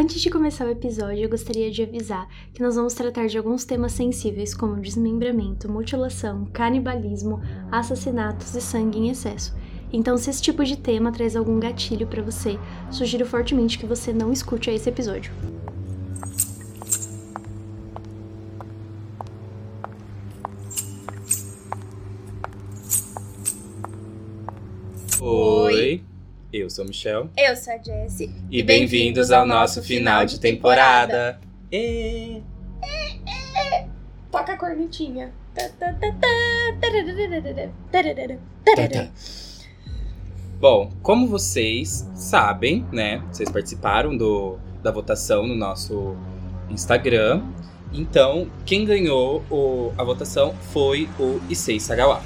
Antes de começar o episódio, eu gostaria de avisar que nós vamos tratar de alguns temas sensíveis como desmembramento, mutilação, canibalismo, assassinatos e sangue em excesso. Então, se esse tipo de tema traz algum gatilho para você, sugiro fortemente que você não escute esse episódio. Oi, eu sou o Michel. Eu sou a Jessie. E, bem-vindos ao nosso final de temporada. E... Toca a cornetinha. Bom, como vocês sabem, né? Vocês participaram do, da votação no nosso Instagram. Então, quem ganhou o, a votação foi o Issei Sagawa.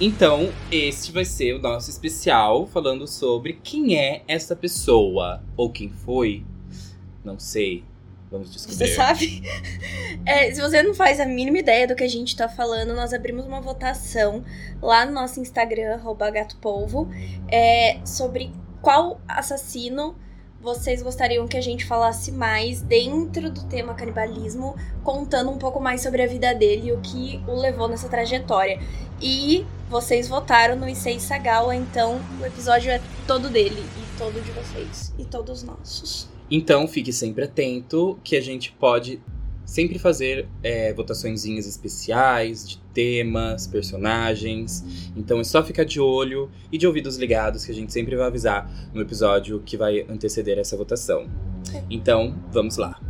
Então, este vai ser o nosso especial falando sobre quem é essa pessoa. Ou quem foi. Não sei. Vamos descobrir. Você sabe? É, se você não faz a mínima ideia do que a gente tá falando, nós abrimos uma votação lá no nosso Instagram, gatopolvo, é, sobre qual assassino vocês gostariam que a gente falasse mais dentro do tema canibalismo, contando um pouco mais sobre a vida dele e o que o levou nessa trajetória. E vocês votaram no Issei Sagawa, então o episódio é todo dele, e todo de vocês, e todos nossos. Então, fique sempre atento que a gente pode sempre fazer é, votaçõezinhas especiais de temas, personagens. Então é só ficar de olho e de ouvidos ligados que a gente sempre vai avisar no episódio que vai anteceder essa votação. Então, vamos lá.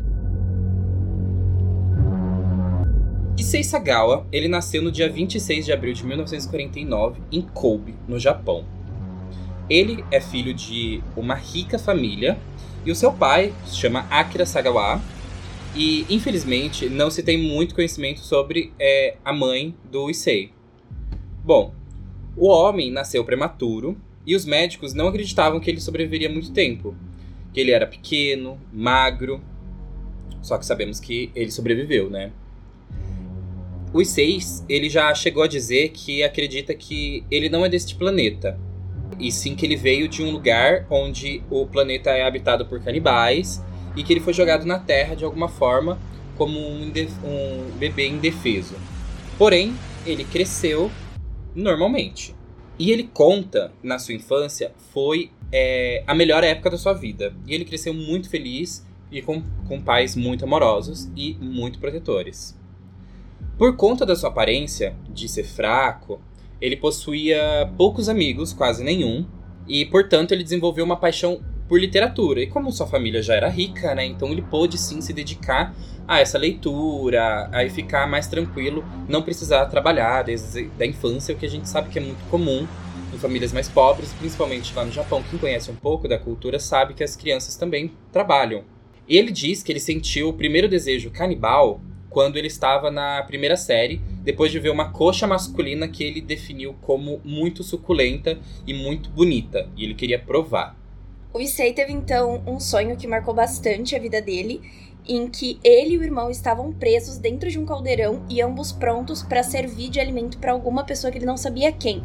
Issei Sagawa, ele nasceu no dia 26 de abril de 1949 em Kobe, no Japão. Ele é filho de uma rica família e o seu pai se chama Akira Sagawa. E infelizmente não se tem muito conhecimento sobre é, a mãe do Issei. Bom, o homem nasceu prematuro e os médicos não acreditavam que ele sobreviveria muito tempo. Que ele era pequeno, magro. Só que sabemos que ele sobreviveu, né? O Issei, ele já chegou a dizer que acredita que ele não é deste planeta e sim que ele veio de um lugar onde o planeta é habitado por canibais e que ele foi jogado na Terra de alguma forma como um, um bebê indefeso. Porém, ele cresceu normalmente. E ele conta, na sua infância, foi é, a melhor época da sua vida. E ele cresceu muito feliz e com, com pais muito amorosos e muito protetores. Por conta da sua aparência, de ser fraco, ele possuía poucos amigos, quase nenhum, e portanto ele desenvolveu uma paixão por literatura. E como sua família já era rica, né, então ele pôde sim se dedicar a essa leitura, a ficar mais tranquilo, não precisar trabalhar desde a infância, o que a gente sabe que é muito comum em famílias mais pobres, principalmente lá no Japão. Quem conhece um pouco da cultura sabe que as crianças também trabalham. Ele diz que ele sentiu o primeiro desejo canibal quando ele estava na primeira série, depois de ver uma coxa masculina que ele definiu como muito suculenta e muito bonita, e ele queria provar. O Issei teve então um sonho que marcou bastante a vida dele, em que ele e o irmão estavam presos dentro de um caldeirão e ambos prontos para servir de alimento para alguma pessoa que ele não sabia quem.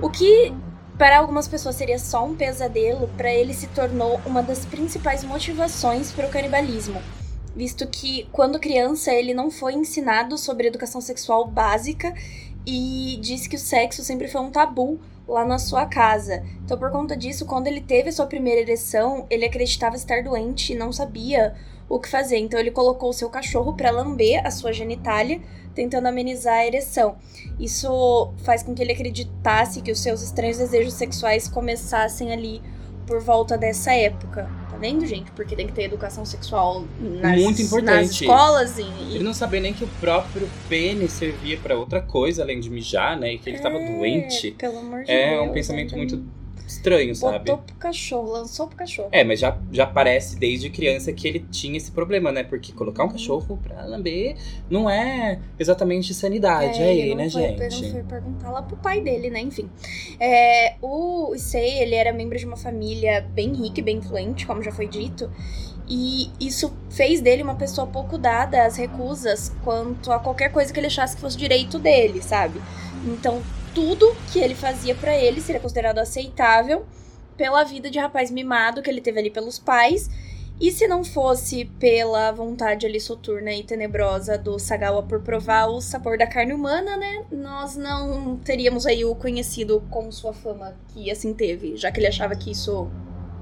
O que para algumas pessoas seria só um pesadelo, para ele se tornou uma das principais motivações para o canibalismo visto que quando criança ele não foi ensinado sobre educação sexual básica e disse que o sexo sempre foi um tabu lá na sua casa. Então, por conta disso, quando ele teve a sua primeira ereção, ele acreditava estar doente e não sabia o que fazer. Então, ele colocou o seu cachorro para lamber a sua genitália, tentando amenizar a ereção. Isso faz com que ele acreditasse que os seus estranhos desejos sexuais começassem ali por volta dessa época vendo, gente? Porque tem que ter educação sexual nas, Muito importante. nas escolas. E, Ele não sabia nem que o próprio pênis servia para outra coisa além de mijar, né? E que ele é, tava doente. Pelo amor de é Deus. É um pensamento muito estranho, sabe? Botou pro cachorro, lançou pro cachorro. É, mas já, já parece desde criança que ele tinha esse problema, né? Porque colocar um uhum. cachorro pra lamber não é exatamente sanidade é, aí, né, foi, gente? Não foi perguntar lá pro pai dele, né? Enfim. É, o Issei, ele era membro de uma família bem rica e bem influente, como já foi dito. E isso fez dele uma pessoa pouco dada às recusas quanto a qualquer coisa que ele achasse que fosse direito dele, sabe? Então, tudo que ele fazia para ele seria considerado aceitável pela vida de rapaz mimado que ele teve ali pelos pais. E se não fosse pela vontade ali soturna e tenebrosa do Sagawa por provar o sabor da carne humana, né? Nós não teríamos aí o conhecido com sua fama que assim teve, já que ele achava que isso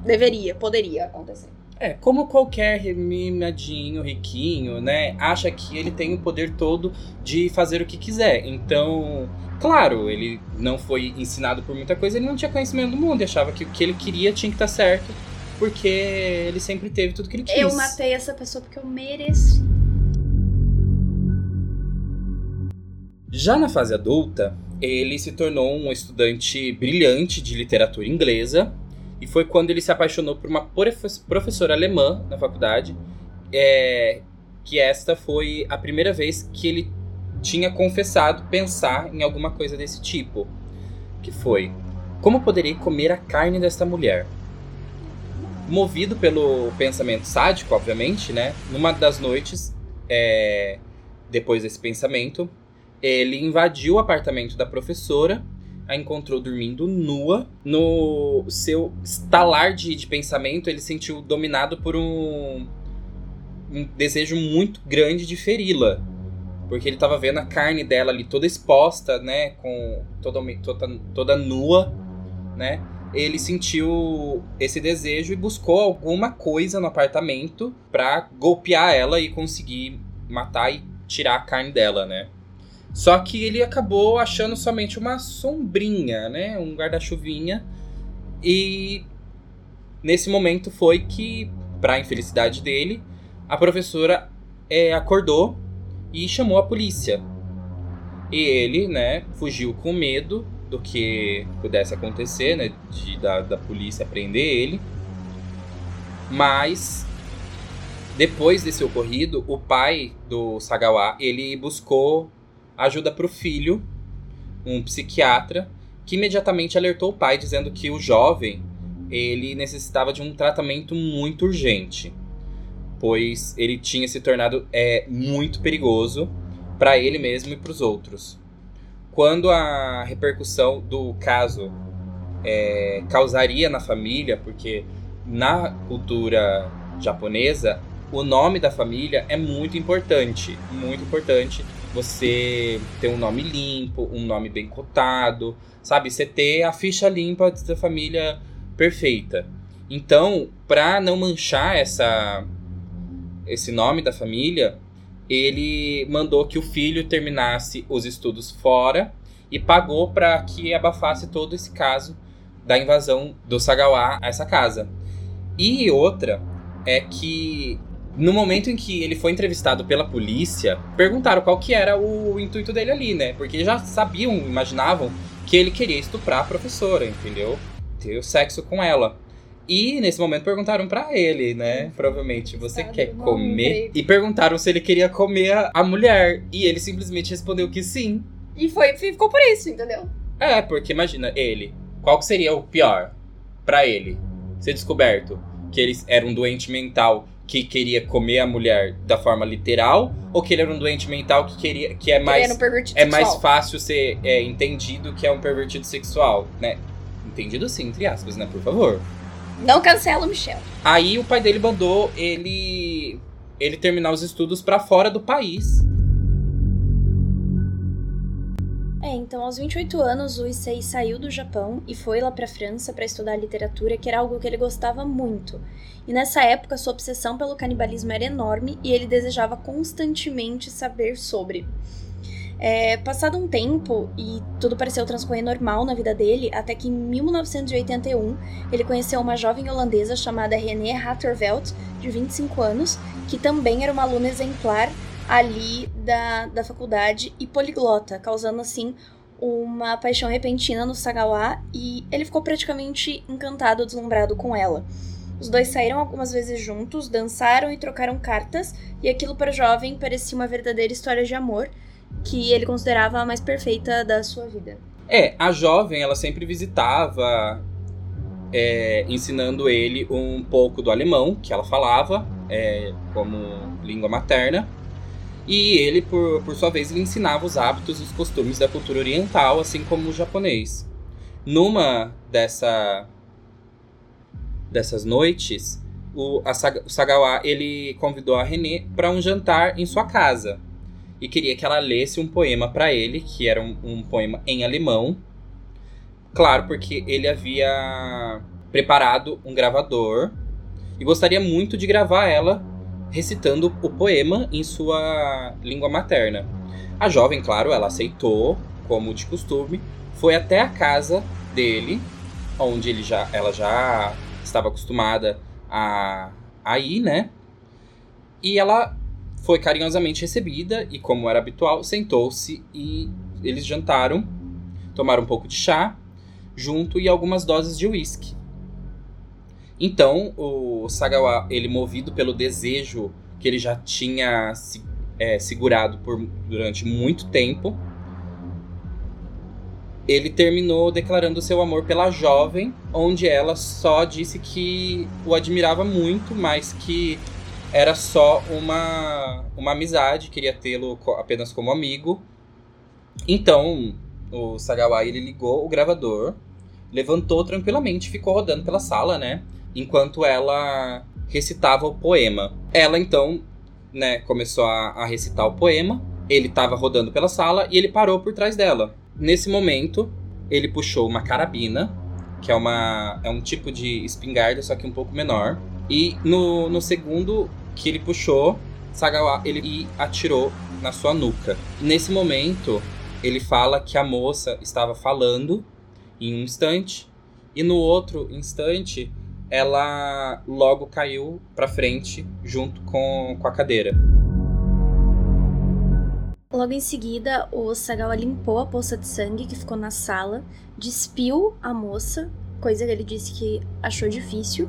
deveria, poderia acontecer. É, como qualquer mimadinho, riquinho, né? Acha que ele tem o poder todo de fazer o que quiser. Então, claro, ele não foi ensinado por muita coisa, ele não tinha conhecimento do mundo, e achava que o que ele queria tinha que estar certo, porque ele sempre teve tudo que ele quis. Eu matei essa pessoa porque eu mereci. Já na fase adulta, ele se tornou um estudante brilhante de literatura inglesa e foi quando ele se apaixonou por uma professora alemã na faculdade, é, que esta foi a primeira vez que ele tinha confessado pensar em alguma coisa desse tipo. Que foi: como poderei comer a carne desta mulher? Movido pelo pensamento sádico, obviamente, né? Numa das noites, é, depois desse pensamento, ele invadiu o apartamento da professora a encontrou dormindo nua. No seu estalar de, de pensamento, ele sentiu dominado por um, um desejo muito grande de feri-la. Porque ele estava vendo a carne dela ali toda exposta, né? Com toda, toda, toda nua, né? Ele sentiu esse desejo e buscou alguma coisa no apartamento para golpear ela e conseguir matar e tirar a carne dela, né? Só que ele acabou achando somente uma sombrinha, né? Um guarda-chuvinha. E nesse momento foi que, para infelicidade dele, a professora é, acordou e chamou a polícia. E ele, né, fugiu com medo do que pudesse acontecer, né? De, da, da polícia prender ele. Mas depois desse ocorrido, o pai do Sagawa, ele buscou ajuda para o filho, um psiquiatra, que imediatamente alertou o pai dizendo que o jovem ele necessitava de um tratamento muito urgente, pois ele tinha se tornado é, muito perigoso para ele mesmo e para os outros. Quando a repercussão do caso é, causaria na família, porque na cultura japonesa o nome da família é muito importante, muito importante você ter um nome limpo, um nome bem cotado, sabe? Você ter a ficha limpa da família perfeita. Então, para não manchar essa esse nome da família, ele mandou que o filho terminasse os estudos fora e pagou para que abafasse todo esse caso da invasão do Sagawa a essa casa. E outra é que no momento em que ele foi entrevistado pela polícia, perguntaram qual que era o intuito dele ali, né? Porque já sabiam, imaginavam que ele queria estuprar a professora, entendeu? Ter o sexo com ela. E nesse momento perguntaram para ele, né? Provavelmente, você Sabe, quer comer? E perguntaram se ele queria comer a mulher. E ele simplesmente respondeu que sim. E foi, ficou por isso, entendeu? É, porque imagina, ele. Qual que seria o pior para ele? Ser descoberto que ele era um doente mental que queria comer a mulher da forma literal ou que ele era um doente mental que queria que é mais é mais fácil ser é, entendido que é um pervertido sexual, né? Entendido sim, entre aspas, né? Por favor. Não cancela o Michel. Aí o pai dele mandou ele ele terminar os estudos para fora do país. Então aos 28 anos o Issei saiu do Japão e foi lá para França para estudar literatura, que era algo que ele gostava muito. E nessa época, sua obsessão pelo canibalismo era enorme e ele desejava constantemente saber sobre. É, passado um tempo e tudo pareceu transcorrer normal na vida dele, até que em 1981 ele conheceu uma jovem holandesa chamada René Hatterveld, de 25 anos, que também era uma aluna exemplar ali da, da faculdade e poliglota, causando assim uma paixão repentina no Sagawa e ele ficou praticamente encantado, deslumbrado com ela. Os dois saíram algumas vezes juntos, dançaram e trocaram cartas, e aquilo para o jovem parecia uma verdadeira história de amor que ele considerava a mais perfeita da sua vida. É, a jovem ela sempre visitava, é, ensinando ele um pouco do alemão que ela falava é, como língua materna. E ele, por, por sua vez, lhe ensinava os hábitos e os costumes da cultura oriental, assim como o japonês. Numa dessa dessas noites, o, a, o Sagawa ele convidou a René para um jantar em sua casa e queria que ela lesse um poema para ele, que era um, um, poema em alemão. Claro, porque ele havia preparado um gravador e gostaria muito de gravar ela recitando o poema em sua língua materna. A jovem, claro, ela aceitou, como de costume, foi até a casa dele, onde ele já, ela já estava acostumada a, a ir, né? E ela foi carinhosamente recebida e, como era habitual, sentou-se e eles jantaram, tomaram um pouco de chá, junto e algumas doses de uísque. Então, o Sagawa, ele movido pelo desejo que ele já tinha se, é, segurado por, durante muito tempo, ele terminou declarando seu amor pela jovem, onde ela só disse que o admirava muito, mas que era só uma, uma amizade, queria tê-lo apenas como amigo. Então, o Sagawa ele ligou o gravador, levantou tranquilamente, ficou rodando pela sala, né? Enquanto ela recitava o poema. Ela então, né, começou a, a recitar o poema. Ele estava rodando pela sala e ele parou por trás dela. Nesse momento, ele puxou uma carabina, que é, uma, é um tipo de espingarda, só que um pouco menor. E no, no segundo que ele puxou, Sagawa ele atirou na sua nuca. Nesse momento, ele fala que a moça estava falando em um instante, e no outro instante, ela logo caiu para frente junto com, com a cadeira. Logo em seguida, o Sagawa limpou a poça de sangue que ficou na sala, despiu a moça, coisa que ele disse que achou difícil.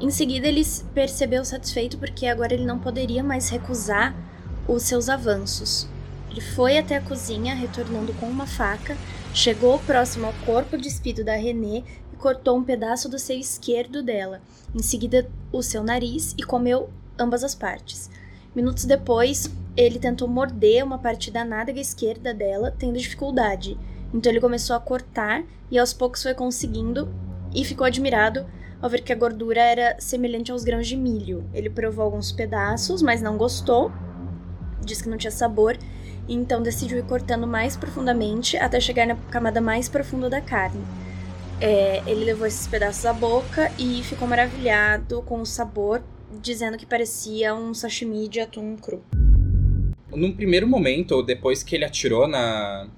Em seguida, ele percebeu satisfeito porque agora ele não poderia mais recusar os seus avanços. Ele foi até a cozinha, retornando com uma faca, chegou próximo ao corpo despido da René e cortou um pedaço do seio esquerdo dela, em seguida o seu nariz e comeu ambas as partes. Minutos depois, ele tentou morder uma parte da nádega esquerda dela, tendo dificuldade. Então ele começou a cortar e aos poucos foi conseguindo e ficou admirado ao ver que a gordura era semelhante aos grãos de milho. Ele provou alguns pedaços, mas não gostou, disse que não tinha sabor, então decidiu ir cortando mais profundamente até chegar na camada mais profunda da carne. É, ele levou esses pedaços à boca e ficou maravilhado com o sabor, dizendo que parecia um sashimi de atum cru num primeiro momento, depois que ele atirou na,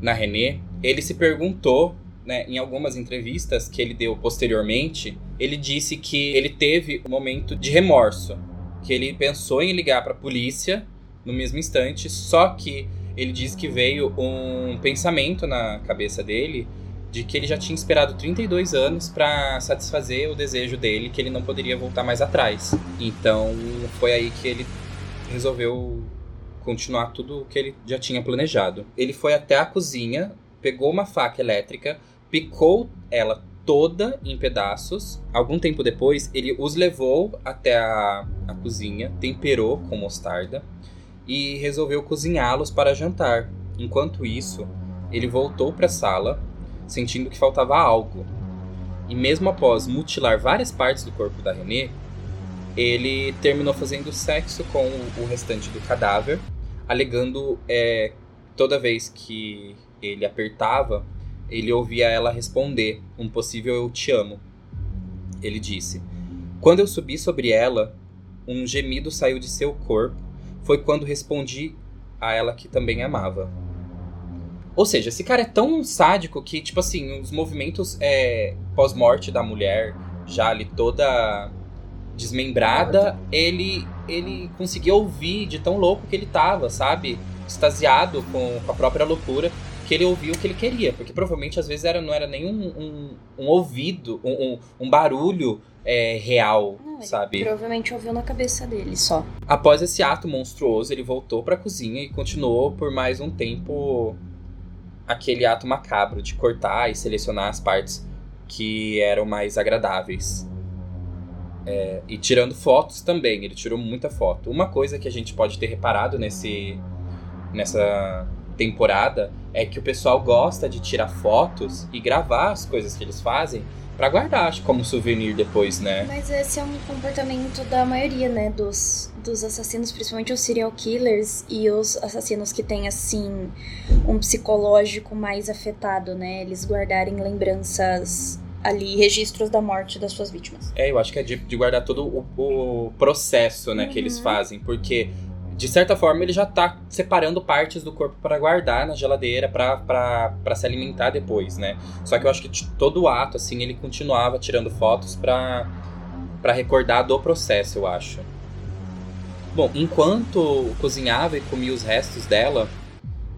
na René, ele se perguntou, né, em algumas entrevistas que ele deu posteriormente, ele disse que ele teve um momento de remorso, que ele pensou em ligar para a polícia no mesmo instante, só que ele disse que veio um pensamento na cabeça dele de que ele já tinha esperado 32 anos para satisfazer o desejo dele, que ele não poderia voltar mais atrás. Então, foi aí que ele resolveu continuar tudo o que ele já tinha planejado. Ele foi até a cozinha, pegou uma faca elétrica, picou ela toda em pedaços. Algum tempo depois, ele os levou até a, a cozinha, temperou com mostarda e resolveu cozinhá-los para jantar. Enquanto isso, ele voltou para a sala, sentindo que faltava algo. E mesmo após mutilar várias partes do corpo da René, ele terminou fazendo sexo com o restante do cadáver, alegando é, toda vez que ele apertava, ele ouvia ela responder um possível eu te amo. Ele disse: Quando eu subi sobre ela, um gemido saiu de seu corpo. Foi quando respondi a ela que também amava. Ou seja, esse cara é tão sádico que, tipo assim, os movimentos é, pós-morte da mulher, já ali toda desmembrada, ele ele conseguia ouvir de tão louco que ele tava, sabe? Extasiado com, com a própria loucura, que ele ouvia o que ele queria. Porque provavelmente às vezes era, não era nem um, um, um ouvido, um, um, um barulho é, real, não, sabe? Provavelmente ouviu na cabeça dele só. Após esse ato monstruoso, ele voltou para a cozinha e continuou por mais um tempo aquele ato macabro de cortar e selecionar as partes que eram mais agradáveis. É, e tirando fotos também, ele tirou muita foto. Uma coisa que a gente pode ter reparado nesse, nessa temporada é que o pessoal gosta de tirar fotos e gravar as coisas que eles fazem pra guardar, acho, como souvenir depois, né? Mas esse é um comportamento da maioria, né, dos, dos assassinos, principalmente os serial killers e os assassinos que têm, assim, um psicológico mais afetado, né? Eles guardarem lembranças ali, registros da morte das suas vítimas. É, eu acho que é de, de guardar todo o, o processo, né, uhum. que eles uhum. fazem, porque de certa forma ele já tá separando partes do corpo para guardar na geladeira para se alimentar depois, né? Só que eu acho que todo o ato assim ele continuava tirando fotos para recordar do processo, eu acho. Bom, enquanto cozinhava e comia os restos dela,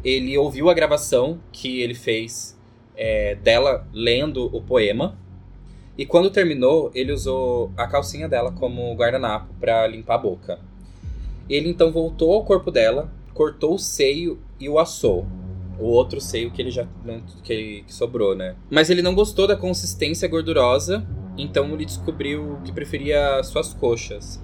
ele ouviu a gravação que ele fez é, dela lendo o poema. E quando terminou, ele usou a calcinha dela como guardanapo para limpar a boca. Ele então voltou ao corpo dela, cortou o seio e o assou. O outro seio que ele já que, que sobrou, né? Mas ele não gostou da consistência gordurosa, então ele descobriu que preferia suas coxas.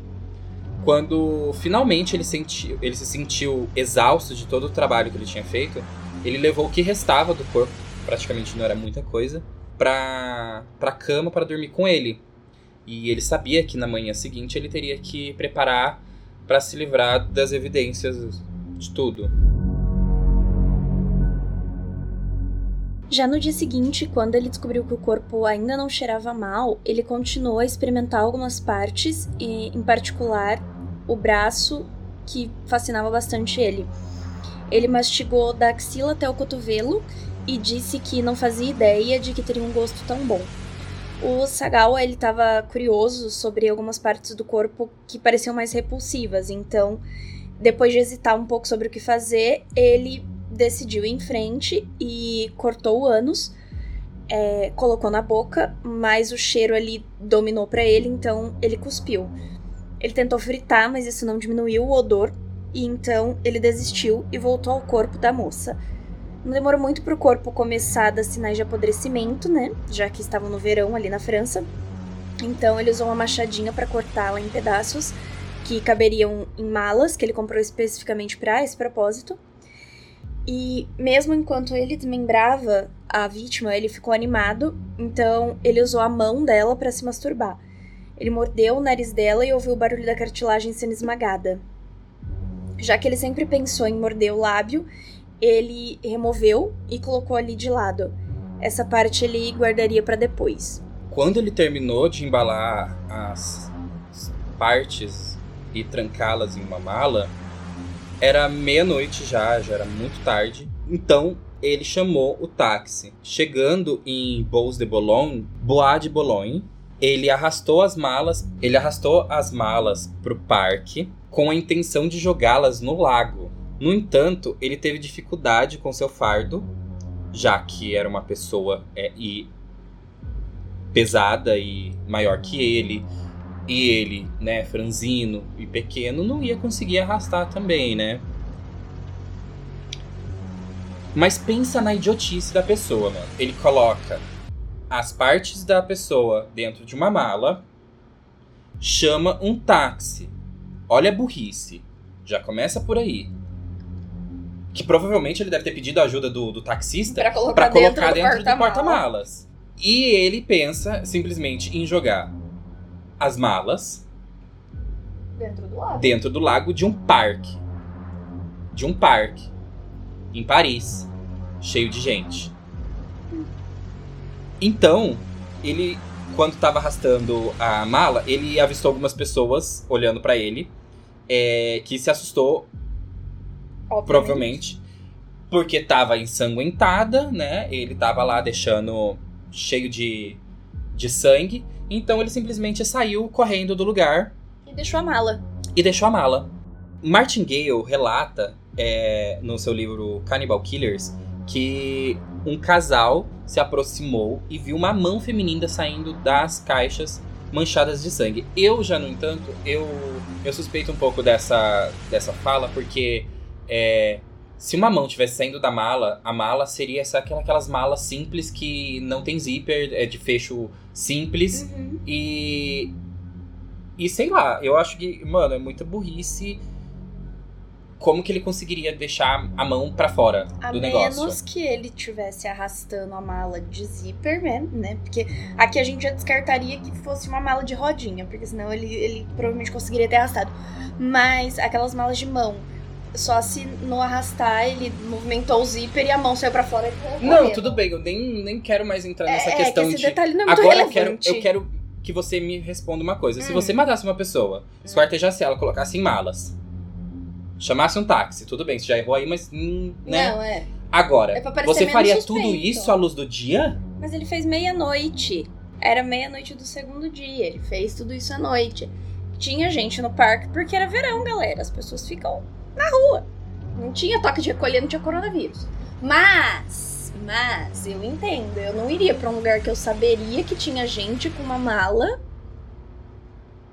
Quando finalmente ele, sentiu, ele se sentiu exausto de todo o trabalho que ele tinha feito, ele levou o que restava do corpo, praticamente não era muita coisa, pra, pra cama para dormir com ele. E ele sabia que na manhã seguinte ele teria que preparar para se livrar das evidências de tudo. Já no dia seguinte, quando ele descobriu que o corpo ainda não cheirava mal, ele continuou a experimentar algumas partes, e, em particular o braço, que fascinava bastante ele. Ele mastigou da axila até o cotovelo e disse que não fazia ideia de que teria um gosto tão bom. O Sagawa ele estava curioso sobre algumas partes do corpo que pareciam mais repulsivas, então depois de hesitar um pouco sobre o que fazer, ele decidiu ir em frente e cortou o ânus, é, colocou na boca, mas o cheiro ali dominou para ele, então ele cuspiu. Ele tentou fritar, mas isso não diminuiu o odor, e então ele desistiu e voltou ao corpo da moça. Não demorou muito para o corpo começar a dar sinais de apodrecimento, né? Já que estavam no verão ali na França. Então ele usou uma machadinha para cortá-la em pedaços que caberiam em malas que ele comprou especificamente para esse propósito. E mesmo enquanto ele desmembrava a vítima, ele ficou animado, então ele usou a mão dela para se masturbar. Ele mordeu o nariz dela e ouviu o barulho da cartilagem sendo esmagada. Já que ele sempre pensou em morder o lábio, ele removeu e colocou ali de lado. Essa parte ele guardaria para depois. Quando ele terminou de embalar as partes e trancá-las em uma mala, era meia-noite já, já era muito tarde. Então ele chamou o táxi. Chegando em Bois de Boulogne, Bois de Boulogne, ele arrastou as malas, ele arrastou as malas pro parque com a intenção de jogá-las no lago. No entanto, ele teve dificuldade com seu fardo, já que era uma pessoa é, e pesada e maior que ele, e ele, né, franzino e pequeno, não ia conseguir arrastar também, né? Mas pensa na idiotice da pessoa, mano. Ele coloca as partes da pessoa dentro de uma mala, chama um táxi. Olha a burrice. Já começa por aí que provavelmente ele deve ter pedido a ajuda do, do taxista para colocar, pra colocar dentro, dentro do porta-malas. Porta e ele pensa simplesmente em jogar as malas dentro do lago, dentro do lago de um parque. De um parque em Paris, cheio de gente. Então, ele quando estava arrastando a mala, ele avistou algumas pessoas olhando para ele, é, que se assustou Obviamente. Provavelmente. Porque tava ensanguentada, né? Ele tava lá deixando cheio de, de sangue. Então ele simplesmente saiu correndo do lugar. E deixou a mala. E deixou a mala. Martin Gale relata é, no seu livro Cannibal Killers que um casal se aproximou e viu uma mão feminina saindo das caixas manchadas de sangue. Eu já, no entanto, eu, eu suspeito um pouco dessa, dessa fala, porque é, se uma mão tivesse saindo da mala, a mala seria essa, aquelas malas simples que não tem zíper, é de fecho simples. Uhum. E. E sei lá, eu acho que, mano, é muita burrice como que ele conseguiria deixar a mão para fora a do negócio. A menos que ele tivesse arrastando a mala de zíper, né? né? Porque aqui a gente já descartaria que fosse uma mala de rodinha, porque senão ele, ele provavelmente conseguiria ter arrastado. Mas aquelas malas de mão, só se no arrastar ele movimentou o zíper e a mão saiu para fora. Não, tudo bem, eu nem, nem quero mais entrar nessa é, questão é que esse de. Detalhe não é muito Agora eu quero, eu quero que você me responda uma coisa. Hum. Se você matasse uma pessoa, esquartejasse ela, colocasse em malas, chamasse um táxi, tudo bem, você já errou aí, mas. Hum, né? Não, é. Agora, É pra você faria suspeito. tudo isso à luz do dia? Mas ele fez meia-noite. Era meia-noite do segundo dia. Ele fez tudo isso à noite. Tinha gente no parque porque era verão, galera. As pessoas ficam na rua. Não tinha toque de recolher, não tinha coronavírus. Mas, mas, eu entendo. Eu não iria pra um lugar que eu saberia que tinha gente com uma mala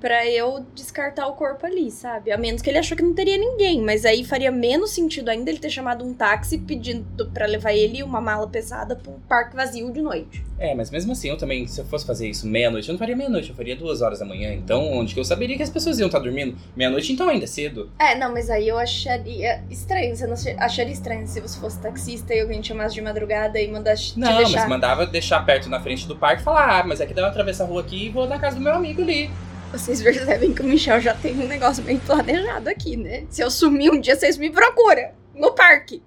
pra eu descartar o corpo ali, sabe? A menos que ele achou que não teria ninguém. Mas aí faria menos sentido ainda ele ter chamado um táxi pedindo pra levar ele e uma mala pesada pra um parque vazio de noite. É, mas mesmo assim, eu também, se eu fosse fazer isso meia-noite, eu não faria meia-noite, eu faria duas horas da manhã. Então, onde que eu saberia que as pessoas iam estar dormindo? Meia-noite, então ainda é cedo. É, não, mas aí eu acharia estranho. Você não acharia estranho se você fosse taxista e alguém te chamasse de madrugada e mandasse te Não, deixar. mas mandava deixar perto na frente do parque e falar, ah, mas é que dá eu atravessar a rua aqui e vou na casa do meu amigo ali. Vocês percebem que o Michel já tem um negócio bem planejado aqui, né? Se eu sumir um dia, vocês me procuram. No parque.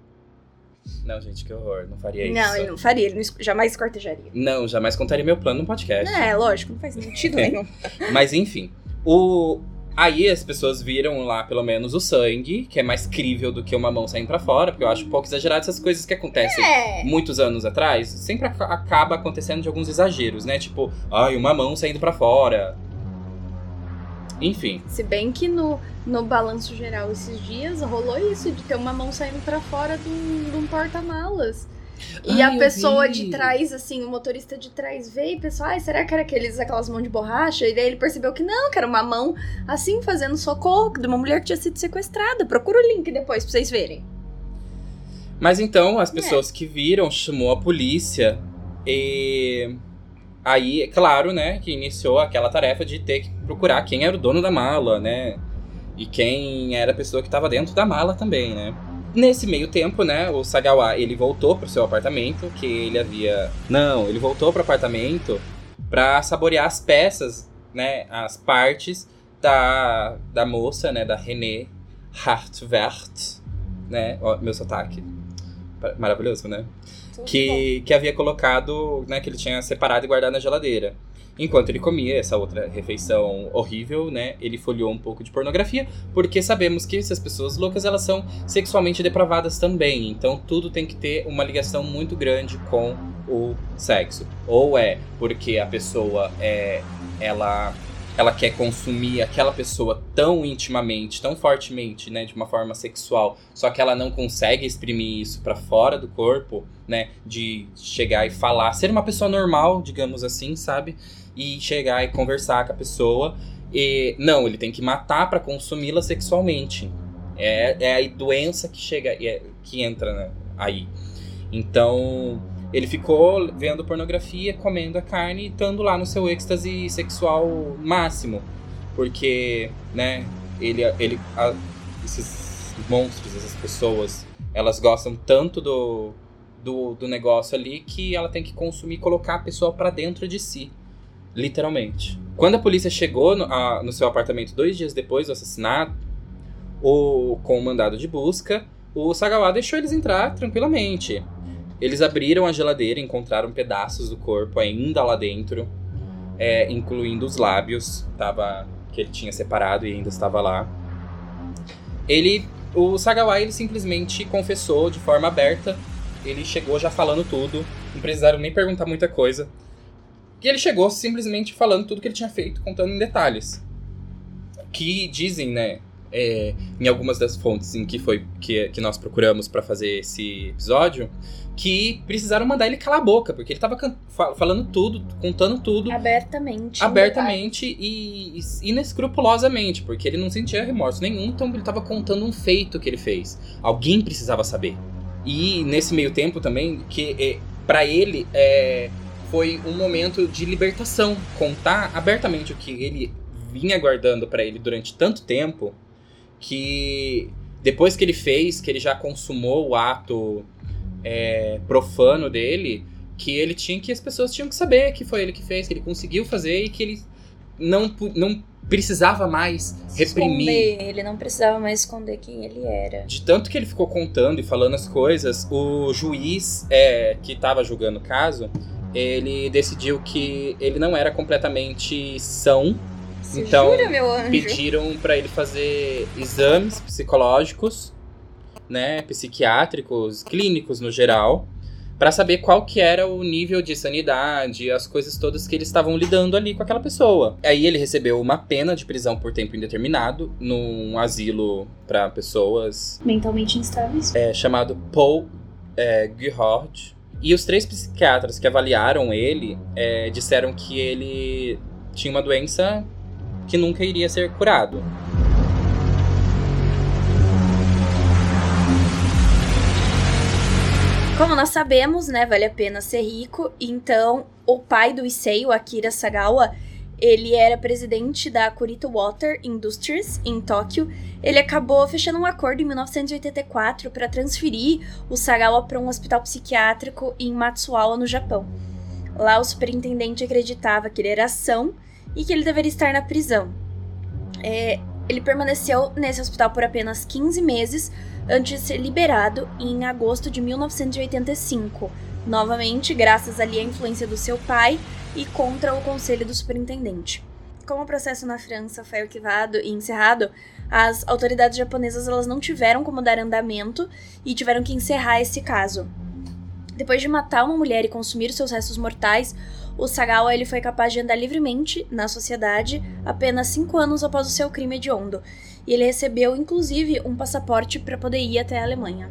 Não, gente, que horror, não faria isso. Não, ele não faria, ele não jamais cortejaria. Não, jamais contaria meu plano no podcast. É, lógico, não faz sentido nenhum. Mas enfim, o aí as pessoas viram lá pelo menos o sangue, que é mais crível do que uma mão saindo pra fora, porque eu acho um pouco exagerado essas coisas que acontecem É. muitos anos atrás, sempre aca- acaba acontecendo de alguns exageros, né? Tipo, ai, uma mão saindo pra fora. Enfim, Se bem que no, no balanço geral esses dias rolou isso, de ter uma mão saindo pra fora de um, de um porta-malas. E Ah, a pessoa de trás, assim, o motorista de trás veio e pensou, ai, será que era aqueles, aquelas mãos de borracha? E daí ele percebeu que não, que era uma mão, assim, fazendo socorro de uma mulher que tinha sido sequestrada. Procura o link depois pra vocês verem. Mas então, É. as pessoas que viram chamou a polícia e aí, é claro, né, que iniciou aquela tarefa de ter que procurar quem era o dono da mala, né? E quem era a pessoa que estava dentro da mala também, né? Nesse meio tempo, né, o Sagawa, ele voltou pro seu apartamento, que ele havia Não, ele voltou pro apartamento pra saborear as peças, né, as partes da da moça, né, da René Hartvert, né? Ó, meu sotaque. Maravilhoso, né? Que, que havia colocado, né? Que ele tinha separado e guardado na geladeira. Enquanto ele comia essa outra refeição horrível, né? Ele folheou um pouco de pornografia, porque sabemos que essas pessoas loucas, elas são sexualmente depravadas também. Então tudo tem que ter uma ligação muito grande com o sexo. Ou é porque a pessoa é. Ela ela quer consumir aquela pessoa tão intimamente, tão fortemente, né, de uma forma sexual, só que ela não consegue exprimir isso pra fora do corpo, né, de chegar e falar, ser uma pessoa normal, digamos assim, sabe? E chegar e conversar com a pessoa. E não, ele tem que matar pra consumi-la sexualmente. É, é a doença que chega, é- que entra né, aí. Então, ele ficou vendo pornografia, comendo a carne e estando lá no seu êxtase sexual máximo. Porque, né, ele, ele a- esses monstros, essas pessoas, elas gostam tanto do, do, do negócio ali que ela tem que consumir colocar a pessoa pra dentro de si. Literalmente. Quando a polícia chegou no, a- no seu apartamento dois dias depois do assassinato, o, com o mandado de busca, o Sagawa deixou eles entrar tranquilamente. Eles abriram a geladeira e encontraram pedaços do corpo ainda lá dentro, é, incluindo os lábios, tava, que ele tinha separado e ainda estava lá. Ele, o Sagawa, ele simplesmente confessou de forma aberta. Ele chegou já falando tudo, não precisaram nem perguntar muita coisa. E ele chegou simplesmente falando tudo que ele tinha feito, contando em detalhes. Que dizem, né, é, em algumas das fontes em que foi que, que nós procuramos para fazer esse episódio, que precisaram mandar ele calar a boca, porque ele tava falando tudo, contando tudo Abertamente. abertamente e, e inescrupulosamente, porque ele não sentia remorso nenhum, então ele tava contando um feito que ele fez. Alguém precisava saber. E nesse meio tempo também, que é, para ele é, foi um momento de libertação, contar abertamente o que ele vinha guardando para ele durante tanto tempo, que depois que ele fez, que ele já consumou o ato é, profano dele, que ele tinha que as pessoas tinham que saber que foi ele que fez, que ele conseguiu fazer e que ele não, não precisava mais reprimir. Esconder. Ele não precisava mais esconder quem ele era. De tanto que ele ficou contando e falando as coisas, o juiz é, que estava julgando o caso, ele decidiu que ele não era completamente são. Se então, jura, pediram para ele fazer exames psicológicos, né, psiquiátricos, clínicos no geral, para saber qual que era o nível de sanidade, as coisas todas que eles estavam lidando ali com aquela pessoa. Aí ele recebeu uma pena de prisão por tempo indeterminado num asilo para pessoas Mentalmente instáveis. é, chamado Paul é. E os três psiquiatras que avaliaram ele é, disseram que ele tinha uma doença que nunca iria ser curado. Como nós sabemos, né, vale a pena ser rico. Então, o pai do Issei, o Akira Sagawa, ele era presidente da Kurita Water Industries em Tóquio. Ele acabou fechando um acordo em 1984 para transferir o Sagawa para um hospital psiquiátrico em Matsuawa, no Japão. Lá, o superintendente acreditava que ele era ação e que ele deveria estar na prisão. É, ele permaneceu nesse hospital por apenas 15 meses antes de ser liberado em agosto de 1985, novamente graças ali à influência do seu pai e contra o conselho do superintendente. Como o processo na França foi arquivado e encerrado, as autoridades japonesas elas não tiveram como dar andamento e tiveram que encerrar esse caso. Depois de matar uma mulher e consumir seus restos mortais, o Sagawa ele foi capaz de andar livremente na sociedade apenas cinco anos após o seu crime hediondo. E ele recebeu, inclusive, um passaporte para poder ir até a Alemanha.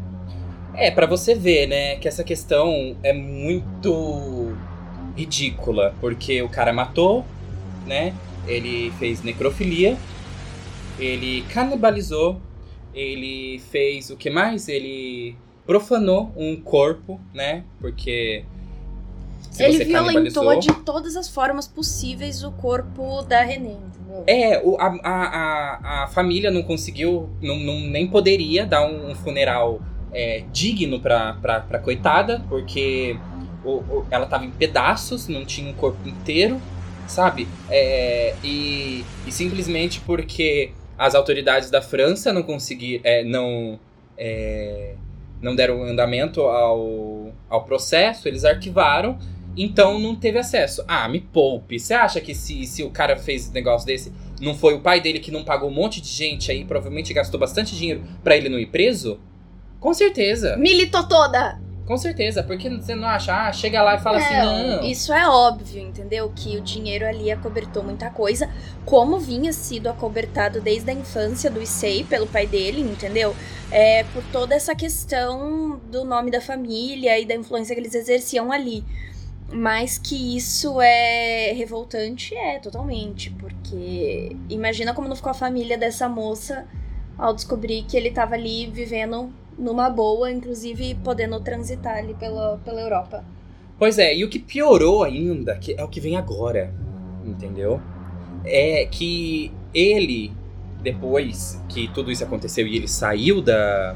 É, pra você ver, né, que essa questão é muito ridícula, porque o cara matou, né? Ele fez necrofilia, ele canibalizou, ele fez o que mais? Ele profanou um corpo, né? Porque se ele violentou de todas as formas possíveis o corpo da René, entendeu? É, o- a, a, a, família não conseguiu, não, não- nem poderia dar um, um funeral é, digno pra, pra, pra coitada, porque o- o- ela tava em pedaços, não tinha um corpo inteiro, sabe? É, e, e simplesmente porque as autoridades da França não conseguiram, não, é, não deram andamento ao, ao processo, eles arquivaram então não teve acesso. Ah, me poupe. Você acha que se, se o cara fez negócio desse, não foi o pai dele que não pagou um monte de gente aí, provavelmente gastou bastante dinheiro pra ele não ir preso? Com certeza. Militou toda! Com certeza. Porque você não acha, ah, chega lá e fala assim, não. Isso é óbvio, entendeu? Que o dinheiro ali acobertou muita coisa, como vinha sido acobertado desde a infância do Issei pelo pai dele, entendeu? É, por toda essa questão do nome da família e da influência que eles exerciam ali. Mas que isso é revoltante, é, totalmente. Porque imagina como não ficou a família dessa moça ao descobrir que ele tava ali vivendo numa boa, inclusive podendo transitar ali pela, pela Europa. Pois é, e o que piorou ainda, que é o que vem agora, entendeu? É que ele, depois que tudo isso aconteceu e ele saiu da,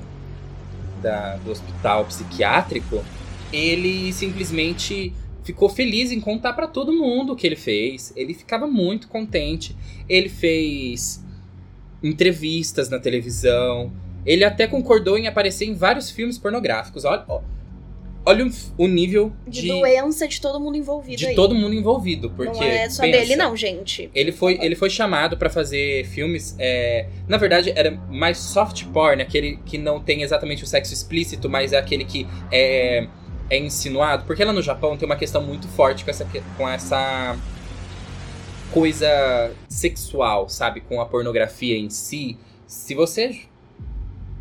da- do hospital psiquiátrico, ele simplesmente ficou feliz em contar pra todo mundo o que ele fez. Ele ficava muito contente. Ele fez entrevistas na televisão. Ele até concordou em aparecer em vários filmes pornográficos. Olha, olha o, nível De, de, doença de todo mundo envolvido de aí. todo mundo envolvido. Porque, não é só pensa, dele, não, gente. Ele foi, ele foi chamado pra fazer filmes. é, na verdade, era mais soft porn, aquele que não tem exatamente o sexo explícito, mas é aquele que é, é insinuado. Porque lá no Japão tem uma questão muito forte com essa, com essa coisa sexual, sabe? Com a pornografia em si. Se você,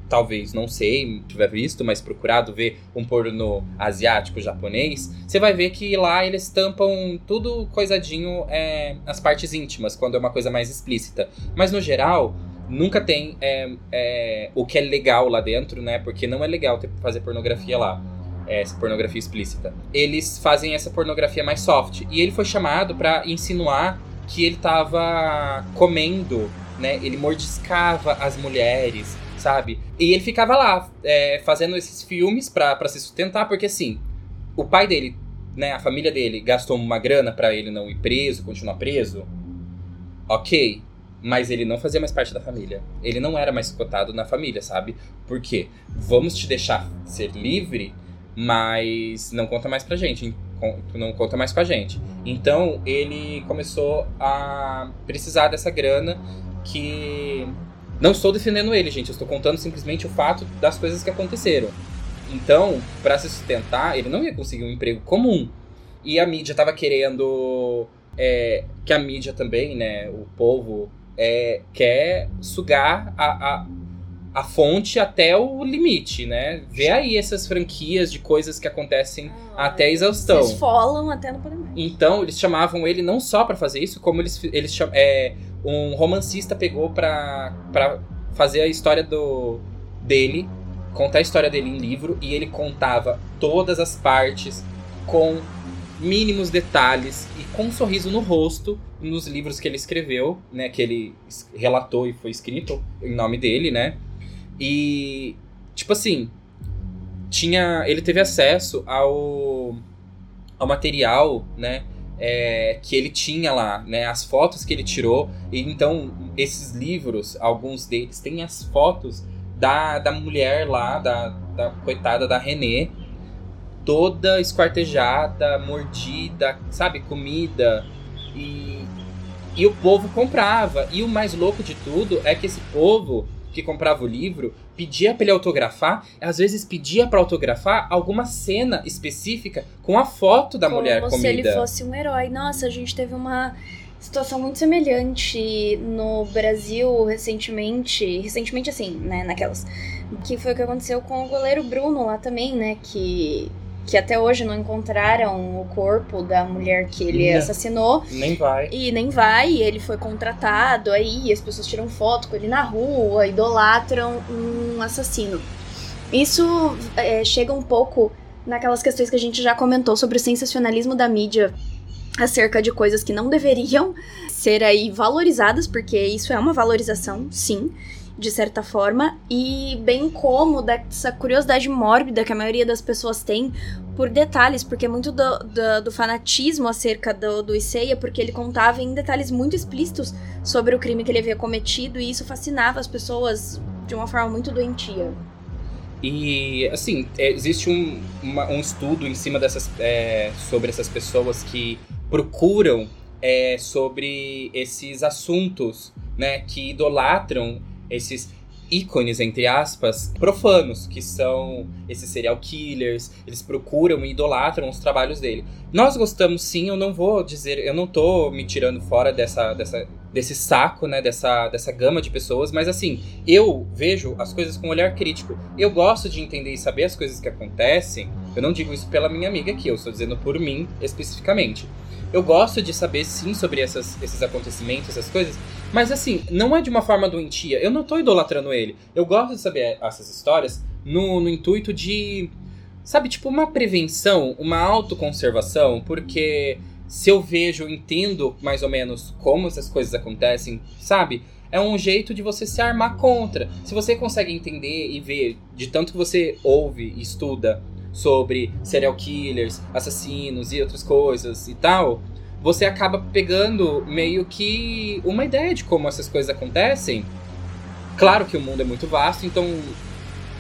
talvez, não sei, tiver visto, mas procurado ver um porno asiático, japonês, você vai ver que lá eles tampam tudo coisadinho é, as partes íntimas, quando é uma coisa mais explícita. Mas no geral, nunca tem é, é, o que é legal lá dentro, né? Porque não é legal ter, fazer pornografia lá. é, Essa pornografia explícita. Eles fazem essa pornografia mais soft. E ele foi chamado pra insinuar que ele tava comendo, né? Ele mordiscava as mulheres, sabe? E ele ficava lá, é, fazendo esses filmes pra se sustentar, porque assim, o pai dele, né, a família dele gastou uma grana para ele não ir preso, continuar preso. Ok, mas ele não fazia mais parte da família. Ele não era mais cotado na família, sabe? Por quê? Vamos te deixar ser livre, mas não conta mais pra gente, não conta mais com a gente. Então ele começou a precisar dessa grana que não estou defendendo ele, gente, eu estou contando simplesmente o fato das coisas que aconteceram. Então, para se sustentar, ele não ia conseguir um emprego comum. E a mídia estava querendo é, que a mídia também, né, o povo é, quer sugar a, a, a fonte até o limite, né? Vê aí essas franquias de coisas que acontecem ah, até a exaustão. Eles folam até não poder mais. Então, eles chamavam ele não só para fazer isso, como eles, eles é, um romancista pegou pra, fazer a história do dele, contar a história dele em livro, e ele contava todas as partes com mínimos detalhes e com um sorriso no rosto nos livros que ele escreveu, né, que ele relatou e foi escrito em nome dele, né? E, tipo assim, tinha. Ele teve acesso ao, ao material, né? É, que ele tinha lá, né? As fotos que ele tirou. E então, esses livros, alguns deles, têm as fotos da, da mulher lá, da, da coitada da René, toda esquartejada, mordida, sabe? Comida. E, e o povo comprava. E o mais louco de tudo é que esse povo que comprava o livro pedia para ele autografar, às vezes pedia para autografar alguma cena específica com a foto da Como mulher comida. Como se ele fosse um herói. Nossa, a gente teve uma situação muito semelhante no Brasil recentemente, recentemente assim, né, naquelas, que foi o que aconteceu com o goleiro Bruno lá também, né, que que até hoje não encontraram o corpo da mulher que ele não, assassinou. Nem vai. E nem vai, e ele foi contratado, aí as pessoas tiram foto com ele na rua, idolatram um assassino. Isso é, chega um pouco naquelas questões que a gente já comentou sobre o sensacionalismo da mídia acerca de coisas que não deveriam ser aí valorizadas, porque isso é uma valorização, sim de certa forma, e bem como dessa curiosidade mórbida que a maioria das pessoas tem por detalhes, porque muito do, do, do fanatismo acerca do, do Iseia, porque ele contava em detalhes muito explícitos sobre o crime que ele havia cometido, e isso fascinava as pessoas de uma forma muito doentia. E, assim, é, existe um, uma, um estudo em cima dessas. É, sobre essas pessoas que procuram é, sobre esses assuntos, né, que idolatram esses ícones, entre aspas, profanos, que são esses serial killers, eles procuram e idolatram os trabalhos dele. Nós gostamos sim, eu não vou dizer, eu não tô me tirando fora dessa, dessa, desse saco, né, dessa, dessa gama de pessoas, mas assim, eu vejo as coisas com um olhar crítico. Eu gosto de entender e saber as coisas que acontecem, eu não digo isso pela minha amiga aqui, eu estou dizendo por mim especificamente. Eu gosto de saber sim sobre essas, esses acontecimentos, essas coisas, mas assim, não é de uma forma doentia. Eu não tô idolatrando ele. Eu gosto de saber essas histórias no, no intuito de, sabe, tipo uma prevenção, uma autoconservação, porque se eu vejo, entendo mais ou menos como essas coisas acontecem, sabe? É um jeito de você se armar contra. Se você consegue entender e ver de tanto que você ouve estuda sobre serial killers, assassinos e outras coisas e tal, você acaba pegando meio que uma ideia de como essas coisas acontecem. Claro que o mundo é muito vasto, então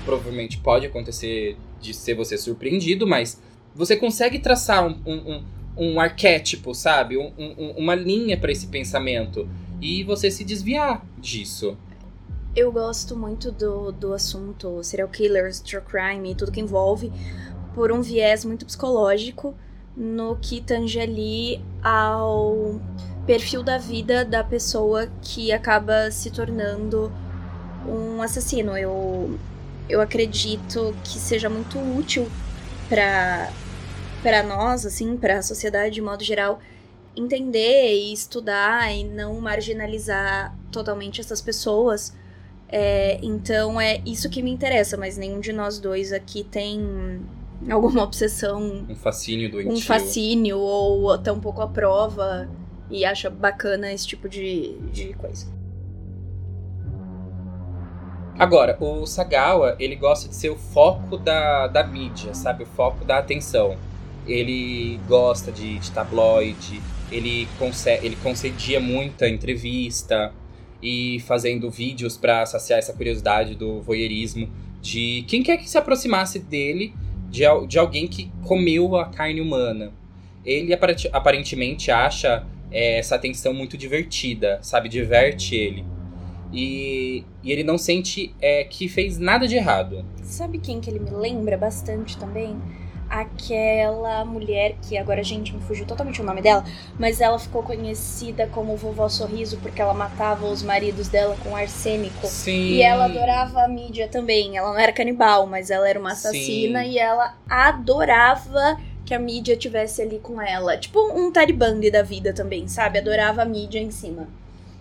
provavelmente pode acontecer de ser você surpreendido, mas você consegue traçar um, um, um, arquétipo, sabe? Um, uma linha para esse pensamento e você se desviar disso. Eu gosto muito do, do assunto serial killers, true crime e tudo que envolve por um viés muito psicológico no que tange ali ao perfil da vida da pessoa que acaba se tornando um assassino. Eu, eu acredito que seja muito útil para para nós, assim, para a sociedade de modo geral, entender e estudar e não marginalizar totalmente essas pessoas é, então é isso que me interessa, mas nenhum de nós dois aqui tem alguma obsessão. Um fascínio doentio. Um fascínio, ou até um pouco a prova, e acha bacana esse tipo de, de coisa. Agora, o Sagawa, ele gosta de ser o foco da, da mídia, sabe? O foco da atenção. Ele gosta de, de tabloide, ele, concede, ele concedia muita entrevista e fazendo vídeos para saciar essa curiosidade do voyeurismo de quem quer que se aproximasse dele, de, de alguém que comeu a carne humana. Ele aparentemente acha é, essa atenção muito divertida, sabe? Diverte ele. E, e ele não sente é, que fez nada de errado. Sabe quem que ele me lembra bastante também? Aquela mulher que agora, gente, me fugiu totalmente o nome dela, mas ela ficou conhecida como Vovó Sorriso porque ela matava os maridos dela com arsênico. Sim. E ela adorava a mídia também. Ela não era canibal, mas ela era uma assassina Sim. e ela adorava que a mídia tivesse ali com ela. Tipo um Bundy da vida também, sabe? Adorava a mídia em cima.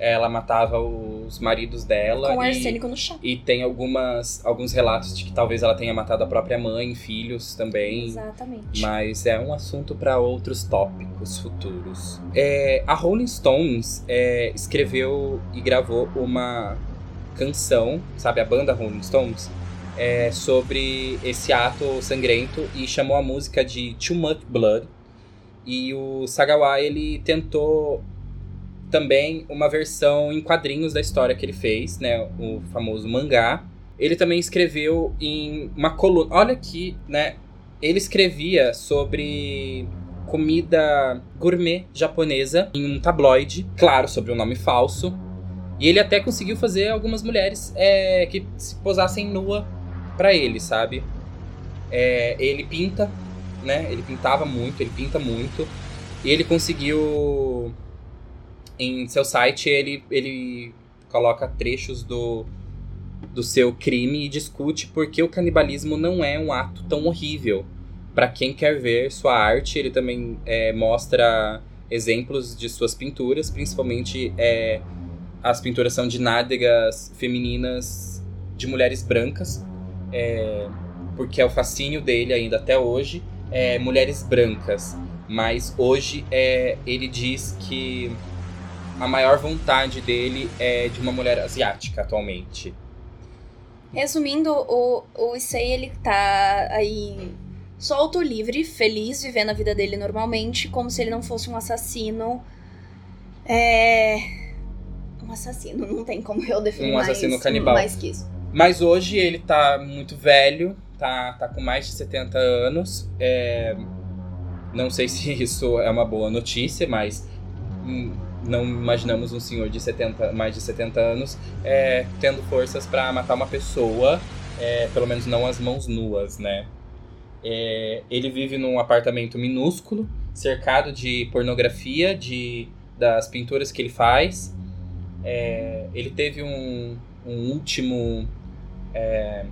Ela matava os maridos dela. Com e, arsênico no chá. E tem algumas, alguns relatos de que talvez ela tenha matado a própria mãe, filhos também. Exatamente. Mas é um assunto para outros tópicos futuros. É, a Rolling Stones é, escreveu e gravou uma canção, sabe, a banda Rolling Stones, é, sobre esse ato sangrento e chamou a música de Too Much Blood. E o Sagawa ele tentou também uma versão em quadrinhos da história que ele fez, né, o famoso mangá. Ele também escreveu em uma coluna. Olha aqui, né? Ele escrevia sobre comida gourmet japonesa em um tabloide, claro, sobre um nome falso. E ele até conseguiu fazer algumas mulheres é, que se posassem nua pra ele, sabe? É, ele pinta, né? Ele pintava muito, ele pinta muito. E ele conseguiu. Em seu site, ele, ele coloca trechos do, do seu crime e discute porque o canibalismo não é um ato tão horrível. Para quem quer ver sua arte, ele também é, mostra exemplos de suas pinturas, principalmente é, as pinturas são de nádegas femininas de mulheres brancas, é, porque é o fascínio dele ainda até hoje, é mulheres brancas. Mas hoje é, ele diz que a maior vontade dele é de uma mulher asiática atualmente. Resumindo, o, o Issei, ele tá aí solto, livre, feliz, vivendo a vida dele normalmente, como se ele não fosse um assassino. É. Um assassino, não tem como eu definir Um mais, assassino canibal. mais que isso. Mas hoje ele tá muito velho, tá, tá com mais de 70 anos. É, não sei se isso é uma boa notícia, mas hum, não imaginamos um senhor de 70, mais de 70 anos é, tendo forças para matar uma pessoa, é, pelo menos não as mãos nuas, né? É, ele vive num apartamento minúsculo, cercado de pornografia, de das pinturas que ele faz. É, ele teve um, um último é,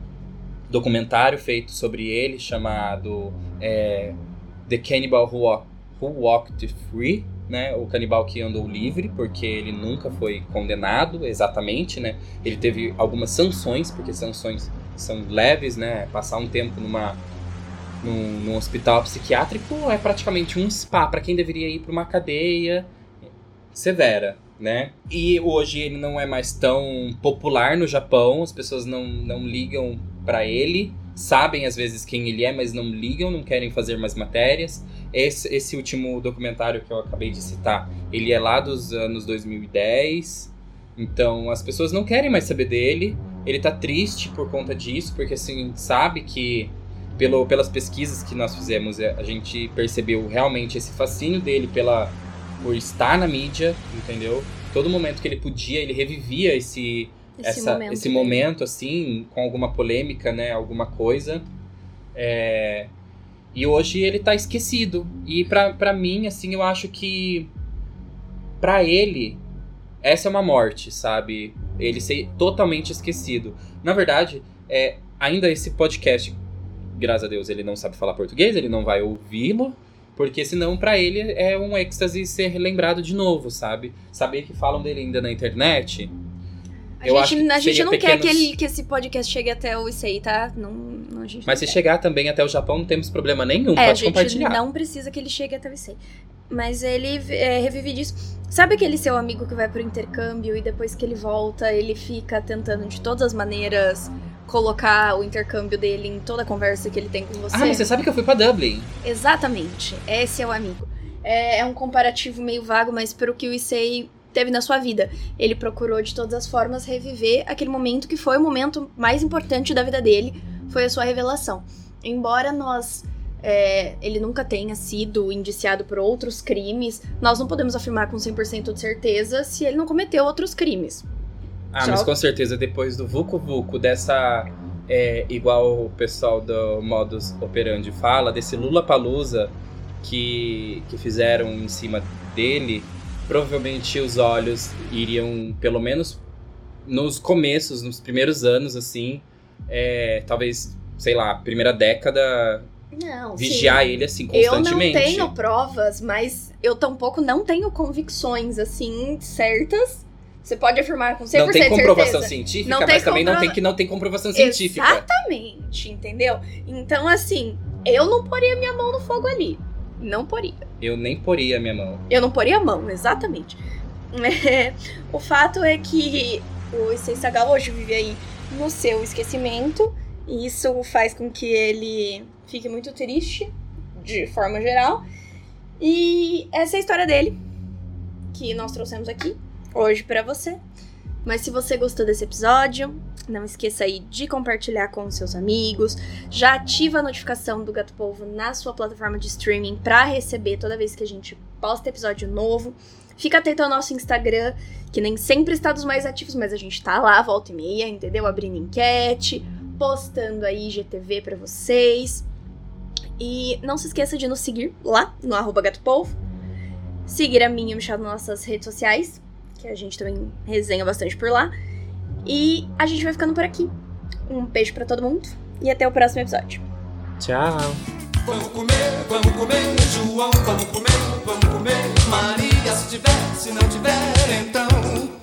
documentário feito sobre ele chamado é, The Cannibal Who, Walk- Who Walked Free, né? O canibal que andou livre, porque ele nunca foi condenado exatamente, né? Ele teve algumas sanções, porque sanções são leves, né? Passar um tempo numa num, num hospital psiquiátrico é praticamente um spa para quem deveria ir para uma cadeia severa, né? E hoje ele não é mais tão popular no Japão, as pessoas não, não ligam para ele, sabem às vezes quem ele é, mas não ligam, não querem fazer mais matérias. Esse, esse último documentário que eu acabei de citar, ele é lá dos anos 2010, então as pessoas não querem mais saber dele. Ele tá triste por conta disso, porque assim, sabe que pelo, pelas pesquisas que nós fizemos, é, a gente percebeu realmente esse fascínio dele pela por estar na mídia, entendeu? Todo momento que ele podia, ele revivia esse Esse essa- momento. esse momento assim, com alguma polêmica, né, alguma coisa. É, E hoje ele tá esquecido. E pra mim, assim, eu acho que pra ele essa é uma morte, sabe? Ele ser totalmente esquecido. Na verdade, é, ainda esse podcast, graças a Deus, ele não sabe falar português, ele não vai ouvi-lo, porque senão pra ele é um êxtase ser lembrado de novo, sabe? Saber que falam dele ainda na internet. A eu gente, a gente não quer que, pequenos- ele, que esse podcast chegue até o Issei, tá? Não, não, a gente Mas se não quer. chegar também até o Japão, não temos problema nenhum, É, a pode gente compartilhar. não precisa que ele chegue até o Issei. mas ele é, revive disso. Sabe aquele seu amigo que vai pro intercâmbio e depois que ele volta, ele fica tentando de todas as maneiras colocar o intercâmbio dele em toda a conversa que ele tem com você? Ah, mas você sabe que eu fui pra Dublin. Exatamente. Esse é o amigo. É, é um comparativo meio vago, mas pelo que o Issei teve na sua vida. Ele procurou de todas as formas reviver aquele momento que foi o momento mais importante da vida dele, foi a sua revelação. Embora nós é, ele nunca tenha sido indiciado por outros crimes, nós não podemos afirmar com 100% de certeza se ele não cometeu outros crimes. Ah, Só... mas com certeza depois do Vucu Vucu, dessa. É, igual o pessoal do Modus Operandi fala, desse Lula Palusa que, que fizeram em cima dele, provavelmente os olhos iriam, pelo menos nos começos, nos primeiros anos, assim, é, talvez, sei lá, primeira década, não, vigiar sim. ele assim constantemente. Eu não tenho provas, mas eu tampouco não tenho convicções assim certas. Você pode afirmar com 100% Não tem comprovação certeza. científica, não mas também não tem que não tem comprovação científica. Exatamente, entendeu? Então assim, eu não poria minha mão no fogo ali. Não poria. Eu nem poria minha mão. Eu não poria a mão, exatamente. É, o fato é que o Essência hoje vive aí no seu esquecimento. E isso faz com que ele fique muito triste, de forma geral. E essa é a história dele, que nós trouxemos aqui hoje para você. Mas se você gostou desse episódio, não esqueça aí de compartilhar com os seus amigos. Já ativa a notificação do Gato Povo na sua plataforma de streaming para receber toda vez que a gente posta episódio novo. Fica atento ao nosso Instagram, que nem sempre está dos mais ativos, mas a gente tá lá, volta e meia, entendeu? Abrindo enquete, postando aí GTV para vocês. E não se esqueça de nos seguir lá no arroba gatopolvo. Seguir a minha e o Michel nas nossas redes sociais, que a gente também resenha bastante por lá. E a gente vai ficando por aqui. Um beijo para todo mundo e até o próximo episódio. Tchau. Vamos comer, vamos comer, João, vamos comer, vamos comer. Maria, se tiver, se não tiver, então.